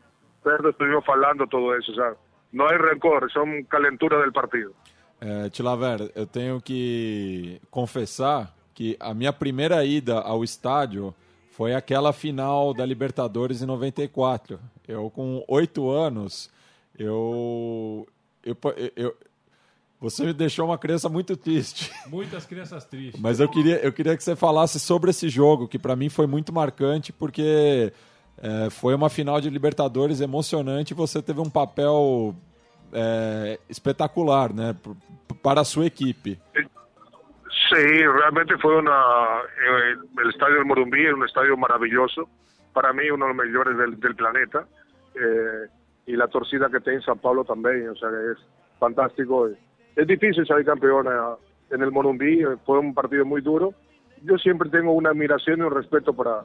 pero estuvimos falando todo eso, o sea, no hay rencor, son calenturas del partido. É, Tilaver, eu tenho que confessar que a minha primeira ida ao estádio foi aquela final da Libertadores em 94. Eu, com oito anos, eu, eu, eu- Você me deixou uma criança muito triste. Muitas crianças tristes. Mas eu queria, eu queria que você falasse sobre esse jogo, que para mim foi muito marcante, porque é, foi uma final de Libertadores emocionante e você teve um papel é, espetacular, né? Para a sua equipe. Sí, realmente fue una. eh, el estadio del Morumbí es un estadio maravilloso. Para mí, uno de los mejores del, del planeta. Eh, y la torcida que tiene San Pablo también, o sea, es fantástico. Es difícil salir campeón eh, en el Morumbí, eh, fue un partido muy duro. Yo siempre tengo una admiración y un respeto para,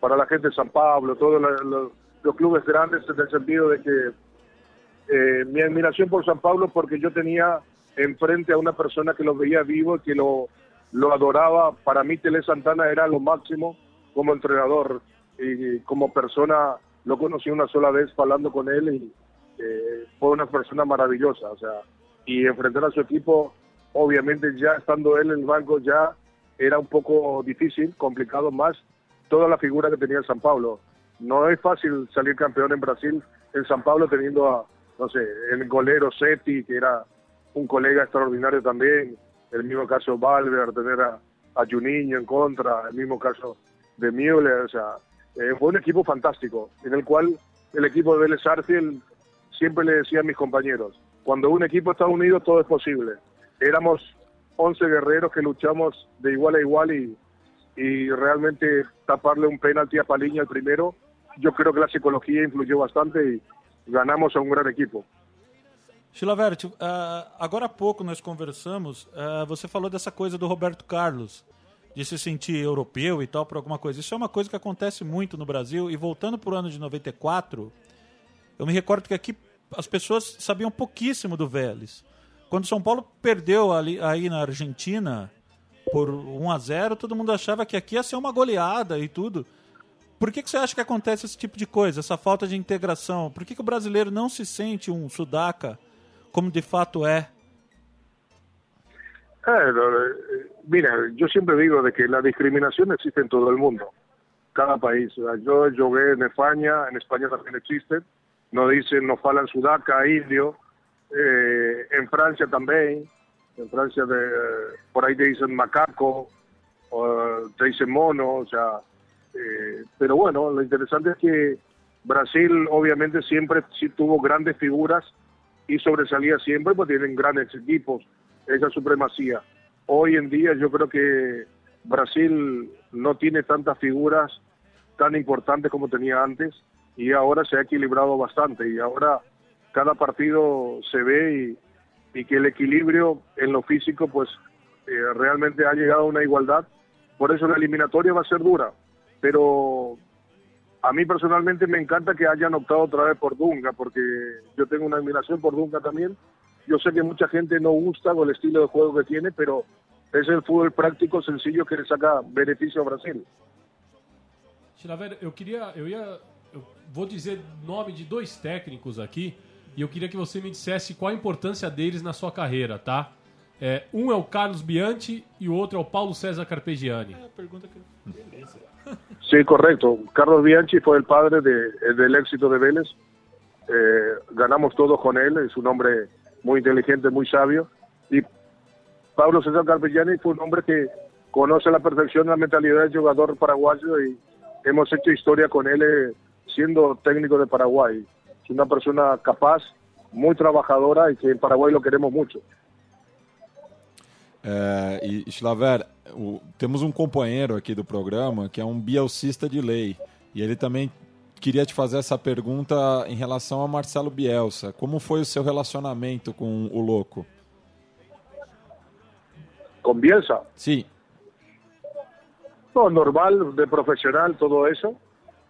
para la gente de San Pablo, todos los, los clubes grandes, en el sentido de que eh, mi admiración por San Pablo porque yo tenía enfrente a una persona que lo veía vivo y que lo, lo adoraba. Para mí Tele Santana era lo máximo como entrenador y como persona lo conocí una sola vez hablando con él y eh, fue una persona maravillosa. O sea, y enfrentar a su equipo, obviamente ya estando él en el banco ya era un poco difícil, complicado más toda la figura que tenía San Pablo. no es fácil salir campeón en Brasil, en San Pablo, teniendo a, no sé, el golero Seti, que era un colega extraordinario también, el mismo caso Valver, tener a, a Juninho en contra, el mismo caso de Müller, o sea, eh, fue un equipo fantástico, en el cual el equipo de Vélez Arfiel siempre le decía a mis compañeros, cuando un equipo está unido todo es posible. Éramos 11 guerreros que luchamos de igual a igual y, y realmente taparle un penalti a Paliña el primero, yo creo que la psicología influyó bastante y ganamos a um grande equipo. Chilavert, uh, agora há pouco nós conversamos, uh, você falou dessa coisa do Roberto Carlos, de se sentir europeu e tal por alguma coisa. Isso é uma coisa que acontece muito no Brasil e voltando para o ano de 94, eu me recordo que aqui as pessoas sabiam pouquíssimo do Vélez. Quando São Paulo perdeu ali, aí na Argentina por 1 a 0 todo mundo achava que aqui ia ser uma goleada e tudo. Por que, que você acha que acontece esse tipo de coisa, essa falta de integração? Por que, que o brasileiro não se sente um sudaca como de fato é? Eh, mira, yo siempre digo de que la discriminación existe en todo el mundo, cada país. Yo jugué en España, en España también existe. Nos dicen, nos falan sudaca, indio. Eh, en Francia también. En Francia de, por ahí te dicen macaco, o te dicen mono, o sea. Eh, pero bueno, lo interesante es que Brasil obviamente siempre sí tuvo grandes figuras y sobresalía siempre, pues tienen grandes equipos, esa supremacía. Hoy en día yo creo que Brasil no tiene tantas figuras tan importantes como tenía antes y ahora se ha equilibrado bastante y ahora cada partido se ve y, que el equilibrio en lo físico pues eh, realmente ha llegado a una igualdad. Por eso la eliminatoria va a ser dura, pero a mí personalmente me encanta que hayan optado otra vez por Dunga, porque yo tengo una admiración por Dunga también. Yo sé que mucha gente no gusta con el estilo de juego que tiene, pero es el fútbol prático, sencillo, que le saca beneficio a Brasil. Chilaver, eu queria, eu ia, eu vou dizer nome de dois técnicos aqui e eu queria que você me dissesse qual a importância deles na sua carreira, tá? É, um é o Carlos Bianchi e o outro é o Paulo César Carpegiani. É a pergunta que beleza. Sí, correcto. Carlos Bianchi fue el padre de, del éxito de Vélez. Eh, ganamos todos con él, es un hombre muy inteligente, muy sabio. Y Pablo César Carpegiani fue un hombre que conoce a la perfección la mentalidad del jugador paraguayo y hemos hecho historia con él eh, siendo técnico de Paraguay. Es una persona capaz, muy trabajadora y que en Paraguay lo queremos mucho. É, e, Schlaver, o, temos um companheiro aqui do programa que é um bielcista de lei. E ele também queria te fazer essa pergunta em relação a Marcelo Bielsa. Como foi o seu relacionamento com o Louco? ¿Con Bielsa? Sim. No, normal, de profesional, todo eso.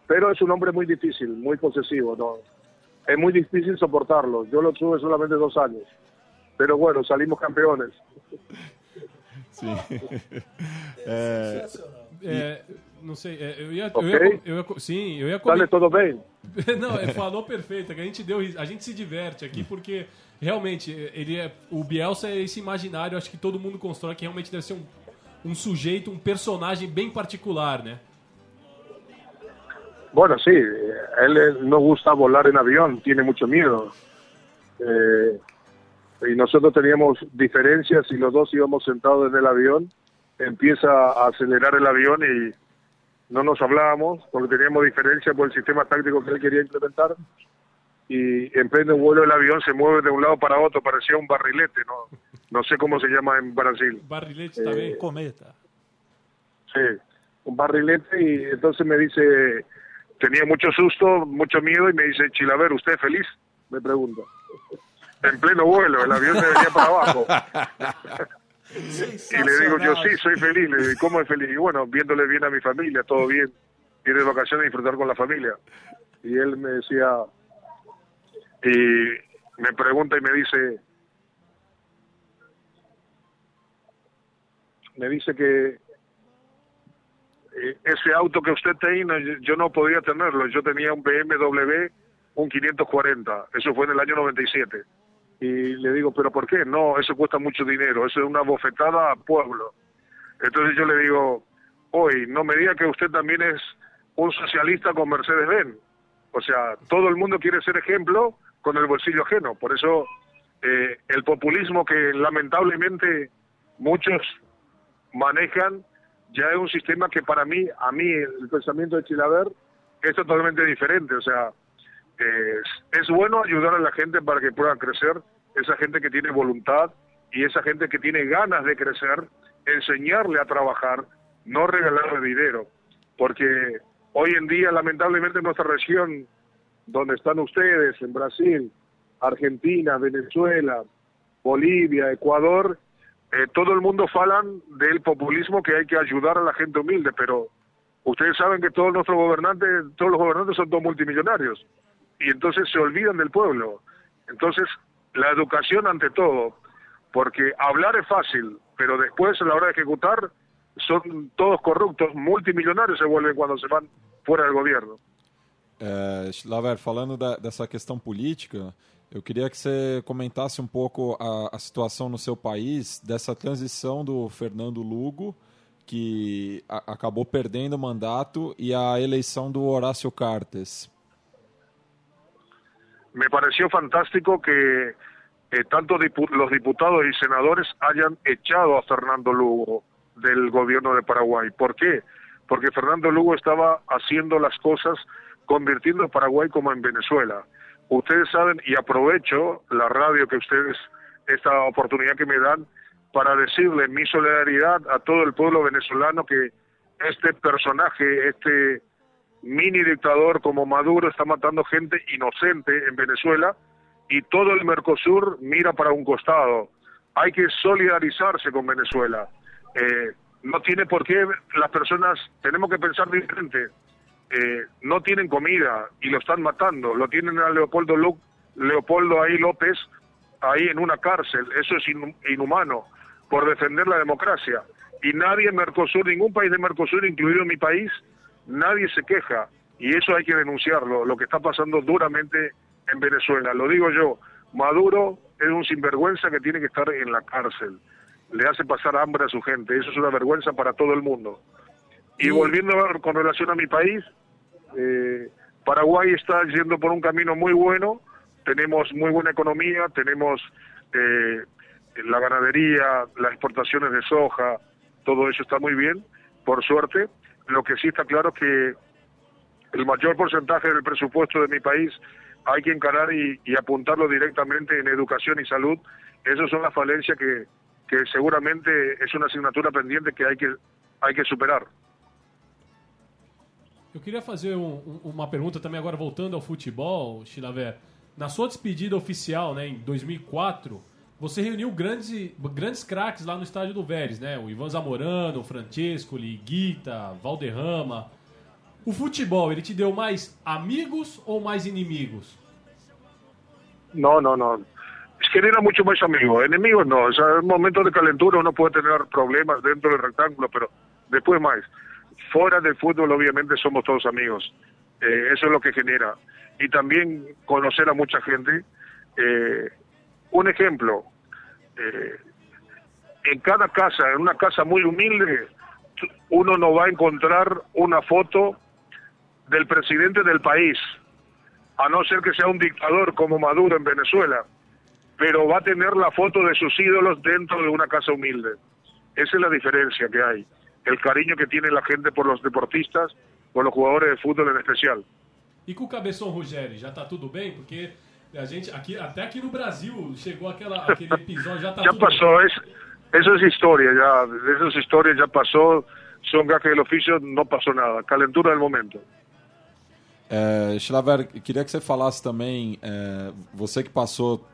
Pero es un hombre muy difícil, muy posesivo. ¿no? Es muy difícil soportarlo. Yo lo tuve solamente dos años. Pero bueno, salimos campeones. Sim. É, É, não sei, é, eu ia, Ok. eu ia, eu ia- sim, eu ia Dale, todo bem? Não, ele falou perfeito, é que a gente deu, a gente se diverte aqui porque realmente ele é o Bielsa é esse imaginário, acho que todo mundo constrói que realmente deve ser um, um sujeito, um personagem bem particular, né? Bueno, sí, él no gusta volar en avión, tiene mucho miedo. Eh, y nosotros teníamos diferencias y los dos íbamos sentados en el avión. Empieza a acelerar el avión y no nos hablábamos porque teníamos diferencias por el sistema táctico que él quería implementar. Y en pleno vuelo el avión se mueve de un lado para otro, parecía un barrilete, no, no sé cómo se llama en Brasil. Barrilete também. Cometa. Sí, un barrilete y entonces me dice, tenía mucho susto, mucho miedo y me dice, Chilaver, ¿usted es feliz? Me pregunta. En pleno vuelo, el avión se venía para abajo. Y le digo, yo sí, soy feliz. Le digo, "¿Y ¿cómo es feliz? Y bueno, viéndole bien a mi familia, todo bien. Ir de vacaciones y disfrutar con la familia. Y él me decía, y me pregunta y me dice, me dice que eh, ese auto que usted tiene, yo- yo no podía tenerlo. Yo tenía un BMW, un 540. Eso fue en el año 97. Y le digo, ¿pero por qué? No, eso cuesta mucho dinero. Eso es una bofetada a pueblo. Entonces yo le digo, hoy, no me diga que usted también es un socialista con Mercedes-Benz. O sea, todo el mundo quiere ser ejemplo con el bolsillo ajeno. Por eso eh, el populismo que lamentablemente muchos manejan ya es un sistema que para mí, a mí, el pensamiento de Chilaver es totalmente diferente. O sea, es, es bueno ayudar a la gente para que pueda crecer, esa gente que tiene voluntad y esa gente que tiene ganas de crecer, enseñarle a trabajar, no regalarle dinero. Porque hoy en día, lamentablemente, en nuestra región, donde están ustedes, en Brasil, Argentina, Venezuela, Bolivia, Ecuador, eh, todo el mundo falan del populismo que hay que ayudar a la gente humilde, pero ustedes saben que todos nuestros gobernantes, todos los gobernantes son todos multimillonarios y entonces se olvidan del pueblo. Entonces, la educación ante todo, porque hablar es fácil, pero después a la hora de ejecutar son todos corruptos, multimillonarios se vuelven cuando se van fuera del gobierno. É, Laver, falando dessa questão política, eu queria que você comentasse um pouco a, a, situação no seu país, dessa transição do Fernando Lugo, que acabou perdendo o mandato, e a eleição do Horácio Cartes. Me pareció fantástico que eh, tanto dipu los diputados y senadores hayan echado a Fernando Lugo del gobierno de Paraguay. ¿Por qué? Porque Fernando Lugo estaba haciendo las cosas convirtiendo a Paraguay como en Venezuela. Ustedes saben, y aprovecho la radio que ustedes, esta oportunidad que me dan, para decirle mi solidaridad a todo el pueblo venezolano que este personaje, este mini dictador como Maduro está matando gente inocente en Venezuela y todo el Mercosur mira para un costado. Hay que solidarizarse con Venezuela. Eh, no tiene por qué las personas, tenemos que pensar diferente. Eh, no tienen comida y lo están matando. Lo tienen a Leopoldo, Leopoldo ahí López ahí en una cárcel. Eso es inhumano por defender la democracia. Y nadie en Mercosur, ningún país de Mercosur, incluido mi país, nadie se queja. Y eso hay que denunciarlo, lo que está pasando duramente en Venezuela. Lo digo yo, Maduro es un sinvergüenza que tiene que estar en la cárcel. Le hace pasar hambre a su gente. Eso es una vergüenza para todo el mundo. Y volviendo con relación a mi país, eh, Paraguay está yendo por un camino muy bueno, tenemos muy buena economía, tenemos eh, la ganadería, las exportaciones de soja, todo eso está muy bien, por suerte. Lo que sí está claro es que el mayor porcentaje del presupuesto de mi país hay que encarar y, apuntarlo directamente en educación y salud. Esas son las falencias que, que seguramente es una asignatura pendiente que hay que, hay que superar. Eu queria fazer um, uma pergunta também agora voltando ao futebol, Chilaver. Na sua despedida oficial, né, em 2004, você reuniu grandes, grandes craques lá no estádio do Vélez, né? O Ivan Zamorano, o Francesco, Guita, Valderrama. O futebol, ele te deu mais amigos ou mais inimigos? Não, não, não. Es que era mucho más amigo. Enemigos no. O sea, en momentos de calentura uno puede tener problemas dentro del rectángulo, pero después más. fuera del fútbol obviamente somos todos amigos. Eh, eso es lo que genera. Y también conocer a mucha gente. Eh, un ejemplo, eh, en cada casa, en una casa muy humilde, uno no va a encontrar una foto del presidente del país, a no ser que sea un dictador como Maduro en Venezuela, pero va a tener la foto de sus ídolos dentro de una casa humilde. Esa es la diferencia que hay el cariño que tiene la gente por los deportistas, por los jugadores de fútbol en especial. E com o Cabeção Ruggeri, já está tudo bem? Porque a gente, aqui, até aqui no Brasil, chegou aquela, aquele episódio, já está tudo passou, bem. Eso es historia, ya, esas historias ya pasó, son gajes del oficio, no pasó nada, calentura del momento. É, Schlaver, queria que você falasse também, é, você que passou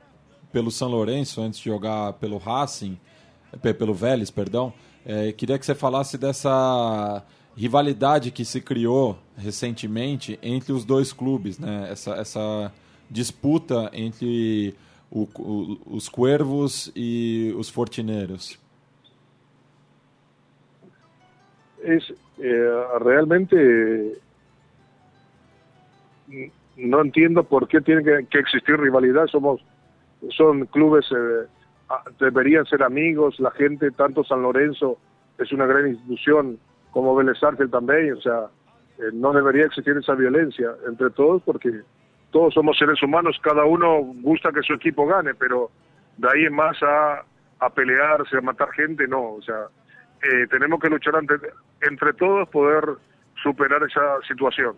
pelo São Lourenço antes de jogar pelo Racing, pelo Vélez, perdão, é, queria que você falasse dessa rivalidade que se criou recentemente entre os dois clubes, né? Essa, essa disputa entre o, os Cuervos e os Fortineiros. Es eh, realmente no entiendo por qué tiene que, existir rivalidad. Somos son clubes eh, Ah, deberían ser amigos, la gente, tanto San Lorenzo es una gran institución como Vélez también, o sea, Eh, no debería existir esa violencia entre todos porque todos somos seres humanos, cada uno gusta que su equipo gane, pero de ahí en más a, a pelearse, a matar gente, no, o sea, eh, tenemos que luchar ante, entre todos poder superar essa situação.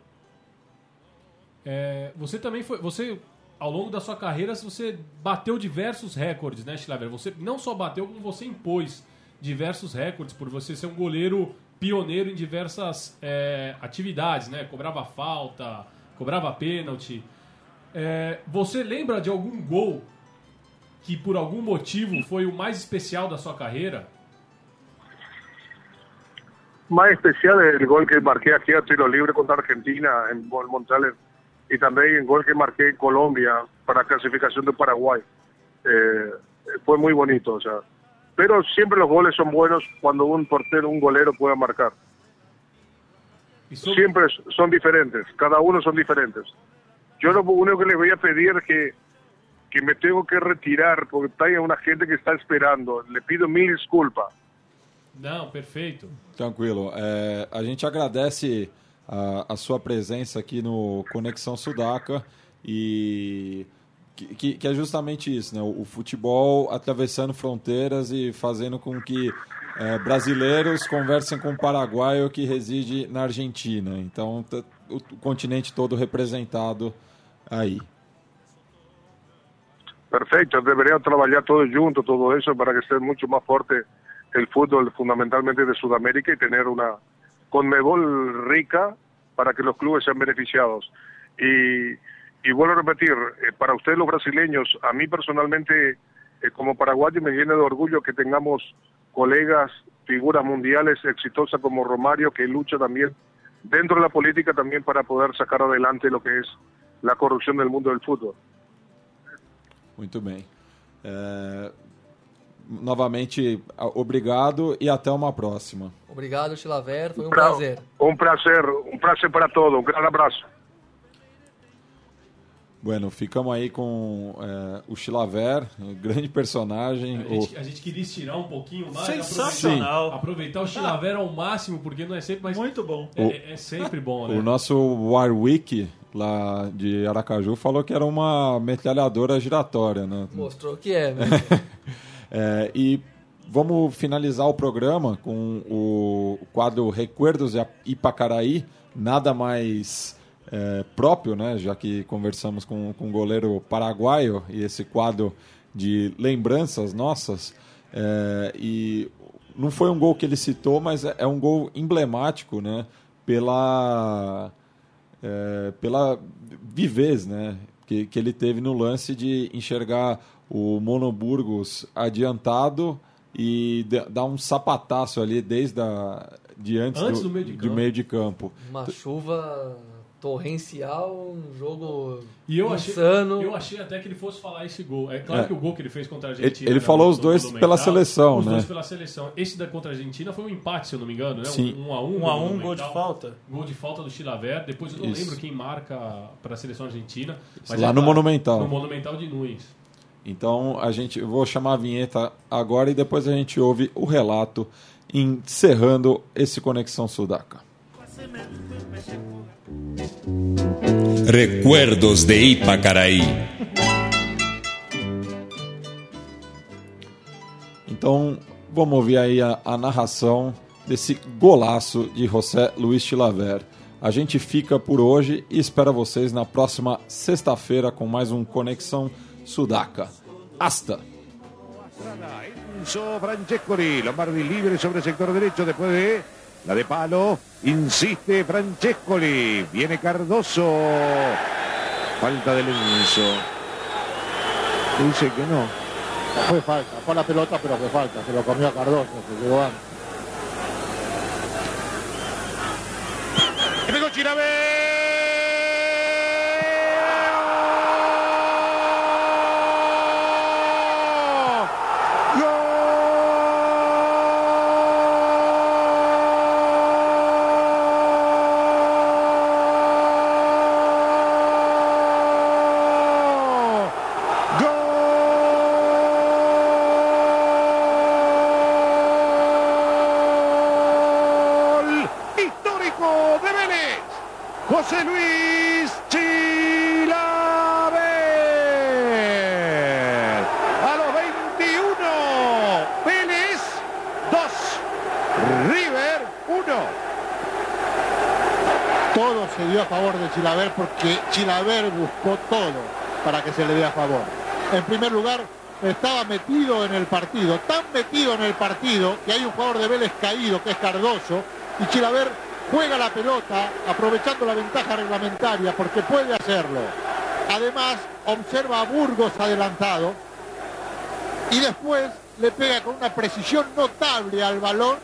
É, você também foi, você ao longo da sua carreira você bateu diversos recordes, né, Schlaver? Você não só bateu, como você impôs diversos recordes por você ser um goleiro pioneiro em diversas é, atividades, né? Cobrava falta, cobrava pênalti. É, você lembra de algum gol que por algum motivo foi o mais especial da sua carreira? Más especial es el gol que marqué aquí a tiro libre contra Argentina en Montreal y también el gol que marqué en Colombia para clasificación de Paraguay. Eh, fue muy bonito, o sea. Pero siempre los goles son buenos cuando un portero, un golero pueda marcar. Siempre son diferentes, cada uno son diferentes. Yo lo único que les voy a pedir es que, que me tengo que retirar porque hay una gente que está esperando. Le pido mil disculpas. Não, perfeito. Tranquilo. É, a gente agradece a, a, sua presença aqui no Conexão Sudaca e que, que, é justamente isso, né? O, o, futebol atravessando fronteiras e fazendo com que é, brasileiros conversem com um paraguaio que reside na Argentina. Então, o, o continente todo representado aí. Perfeito, deveriam trabalhar todos juntos, todo isso, para que seja muito mais forte el fútbol fundamentalmente de Sudamérica y tener una Conmebol rica para que los clubes sean beneficiados. Y, y vuelvo a repetir, eh, para ustedes los brasileños, a mí personalmente eh, como paraguayo me llena de orgullo que tengamos colegas, figuras mundiales exitosas como Romario, que lucha también dentro de la política también para poder sacar adelante lo que es la corrupción del mundo del fútbol. Muito bem. novamente, obrigado e até uma próxima. Obrigado, Chilaver, foi um pra, prazer. Um prazer, um prazer para todos. Um grande abraço. Bueno, ficamos aí com é, o Chilaver, um grande personagem. A gente, a gente, queria estirar um pouquinho mais. Sensacional. Aproveitar, aproveitar o Chilaver ao máximo, porque não é sempre mais. Muito bom. É, é sempre bom, né? O nosso Warwick lá de Aracaju falou que era uma metralhadora giratória, né? Mostrou que é, né? É, e vamos finalizar o programa com o quadro Recuerdos de Ipacaraí, nada mais é, próprio, né? Já que conversamos com, com um goleiro paraguaio e esse quadro de lembranças nossas. É, e não foi um gol que ele citou, mas é, é um gol emblemático, né? Pela, é, pela vivez, né? Que, que ele teve no lance de enxergar o Monoburgos adiantado e dá um sapataço ali desde a, de antes, antes do, do, meio de, de meio de campo. Uma chuva torrencial, um jogo e eu insano. Achei, eu achei até que ele fosse falar esse gol. É claro é. que o gol que ele fez contra a Argentina. Ele, ele falou os dois pela seleção, os né? Os dois pela seleção. Esse da contra a Argentina foi um empate, se eu não me engano, né? Sim. Um, um a um. Um a um, gol de falta. Gol de falta do Chilaver. Depois eu não Isso. lembro quem marca para a seleção argentina. Lá é no Monumental. No Monumental de Nunes. Então a gente eu vou chamar a vinheta agora e depois a gente ouve o relato encerrando esse Conexão Sudaca. Recuerdos de Ipacaraí. Então vamos ouvir aí a, a narração desse golaço de José Luiz Chilaver. A gente fica por hoje e espera vocês na próxima sexta-feira com mais um Conexão Sudaca. Hasta. Enzo Francescoli, Lombardi libre sobre el sector derecho después de la de palo. Insiste Francescoli. Viene Cardoso. Falta de Enzo. Dice que no. Fue falta, fue la pelota, pero fue falta. Se lo comió a Cardoso, se llegó antes. Chilaver buscó todo para que se le dé a favor. En primer lugar, estaba metido en el partido, tan metido en el partido que hay un jugador de Vélez caído que es Cardoso y Chilaver juega la pelota aprovechando la ventaja reglamentaria porque puede hacerlo. Además, observa a Burgos adelantado y después le pega con una precisión notable al balón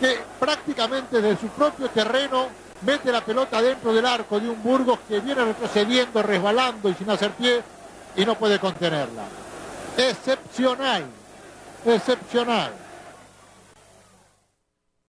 que prácticamente desde su propio terreno mete la pelota dentro del arco de un Burgos que viene retrocediendo, resbalando y sin hacer pie y no puede contenerla. Excepcional, excepcional.